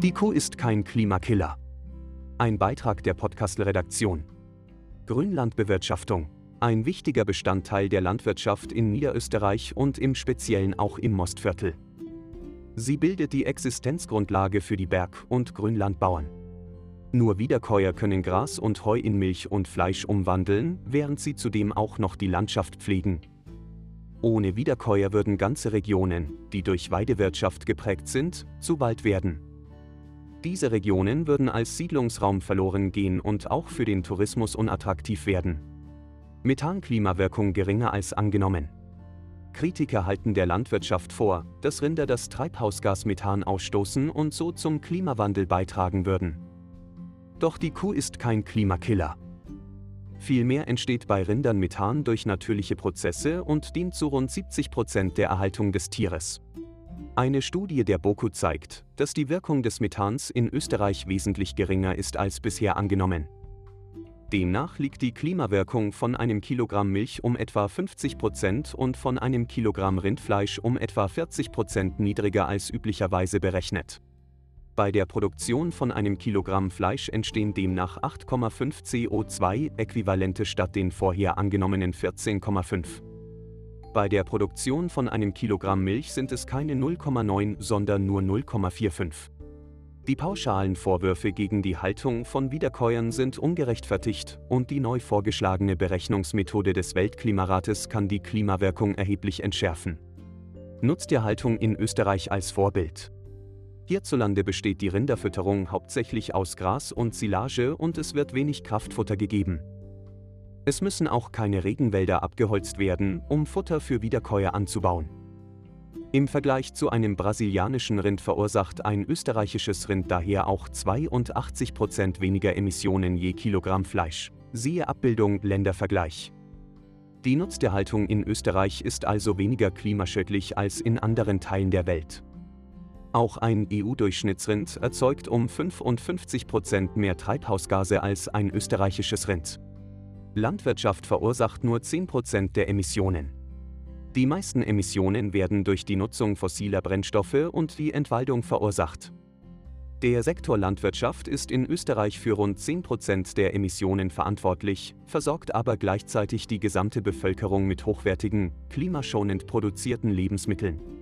Die Kuh ist kein Klimakiller. Ein Beitrag der Podcast-Redaktion. Grünlandbewirtschaftung. Ein wichtiger Bestandteil der Landwirtschaft in Niederösterreich und im Speziellen auch im Mostviertel. Sie bildet die Existenzgrundlage für die Berg- und Grünlandbauern. Nur Wiederkäuer können Gras und Heu in Milch und Fleisch umwandeln, während sie zudem auch noch die Landschaft pflegen. Ohne Wiederkäuer würden ganze Regionen, die durch Weidewirtschaft geprägt sind, zu Wald werden. Diese Regionen würden als Siedlungsraum verloren gehen und auch für den Tourismus unattraktiv werden. Methanklimawirkung geringer als angenommen. Kritiker halten der Landwirtschaft vor, dass Rinder das Treibhausgas Methan ausstoßen und so zum Klimawandel beitragen würden. Doch die Kuh ist kein Klimakiller. Vielmehr entsteht bei Rindern Methan durch natürliche Prozesse und dient zu rund 70 Prozent der Erhaltung des Tieres. Eine Studie der BOKU zeigt, dass die Wirkung des Methans in Österreich wesentlich geringer ist als bisher angenommen. Demnach liegt die Klimawirkung von einem Kilogramm Milch um etwa 50 Prozent und von einem Kilogramm Rindfleisch um etwa 40 Prozent niedriger als üblicherweise berechnet. Bei der Produktion von einem Kilogramm Fleisch entstehen demnach 8,5 CO2-Äquivalente statt den vorher angenommenen 14,5. Bei der Produktion von einem Kilogramm Milch sind es keine 0,9, sondern nur 0,45. Die pauschalen Vorwürfe gegen die Haltung von Wiederkäuern sind ungerechtfertigt und die neu vorgeschlagene Berechnungsmethode des Weltklimarates kann die Klimawirkung erheblich entschärfen. Nutzt die Haltung in Österreich als Vorbild. Hierzulande besteht die Rinderfütterung hauptsächlich aus Gras und Silage und es wird wenig Kraftfutter gegeben. Es müssen auch keine Regenwälder abgeholzt werden, um Futter für Wiederkäuer anzubauen. Im Vergleich zu einem brasilianischen Rind verursacht ein österreichisches Rind daher auch 82% weniger Emissionen je Kilogramm Fleisch. Siehe Abbildung Ländervergleich. Die Nutztierhaltung in Österreich ist also weniger klimaschädlich als in anderen Teilen der Welt. Auch ein EU-Durchschnittsrind erzeugt um 55% mehr Treibhausgase als ein österreichisches Rind. Landwirtschaft verursacht nur 10% der Emissionen. Die meisten Emissionen werden durch die Nutzung fossiler Brennstoffe und die Entwaldung verursacht. Der Sektor Landwirtschaft ist in Österreich für rund 10% der Emissionen verantwortlich, versorgt aber gleichzeitig die gesamte Bevölkerung mit hochwertigen, klimaschonend produzierten Lebensmitteln.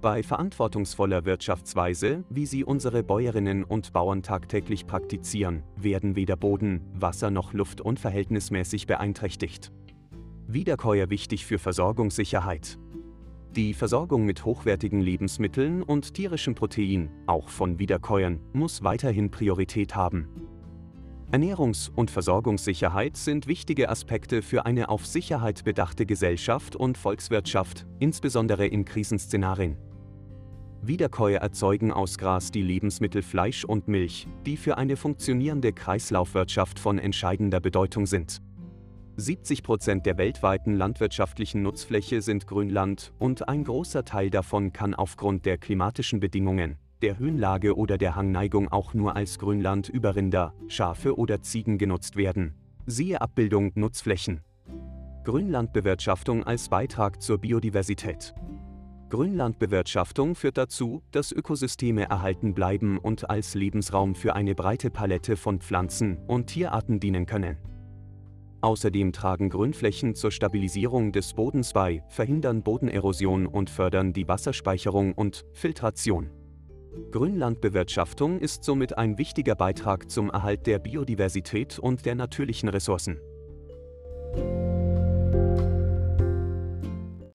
Bei verantwortungsvoller Wirtschaftsweise, wie sie unsere Bäuerinnen und Bauern tagtäglich praktizieren, werden weder Boden, Wasser noch Luft unverhältnismäßig beeinträchtigt. Wiederkäuer wichtig für Versorgungssicherheit. Die Versorgung mit hochwertigen Lebensmitteln und tierischem Protein, auch von Wiederkäuern, muss weiterhin Priorität haben. Ernährungs- und Versorgungssicherheit sind wichtige Aspekte für eine auf Sicherheit bedachte Gesellschaft und Volkswirtschaft, insbesondere in Krisenszenarien. Wiederkäuer erzeugen aus Gras die Lebensmittel Fleisch und Milch, die für eine funktionierende Kreislaufwirtschaft von entscheidender Bedeutung sind. 70 Prozent der weltweiten landwirtschaftlichen Nutzfläche sind Grünland und ein großer Teil davon kann aufgrund der klimatischen Bedingungen, der Höhenlage oder der Hangneigung auch nur als Grünland über Rinder, Schafe oder Ziegen genutzt werden. Siehe Abbildung Nutzflächen. Grünlandbewirtschaftung als Beitrag zur Biodiversität. Grünlandbewirtschaftung führt dazu, dass Ökosysteme erhalten bleiben und als Lebensraum für eine breite Palette von Pflanzen und Tierarten dienen können. Außerdem tragen Grünflächen zur Stabilisierung des Bodens bei, verhindern Bodenerosion und fördern die Wasserspeicherung und Filtration. Grünlandbewirtschaftung ist somit ein wichtiger Beitrag zum Erhalt der Biodiversität und der natürlichen Ressourcen.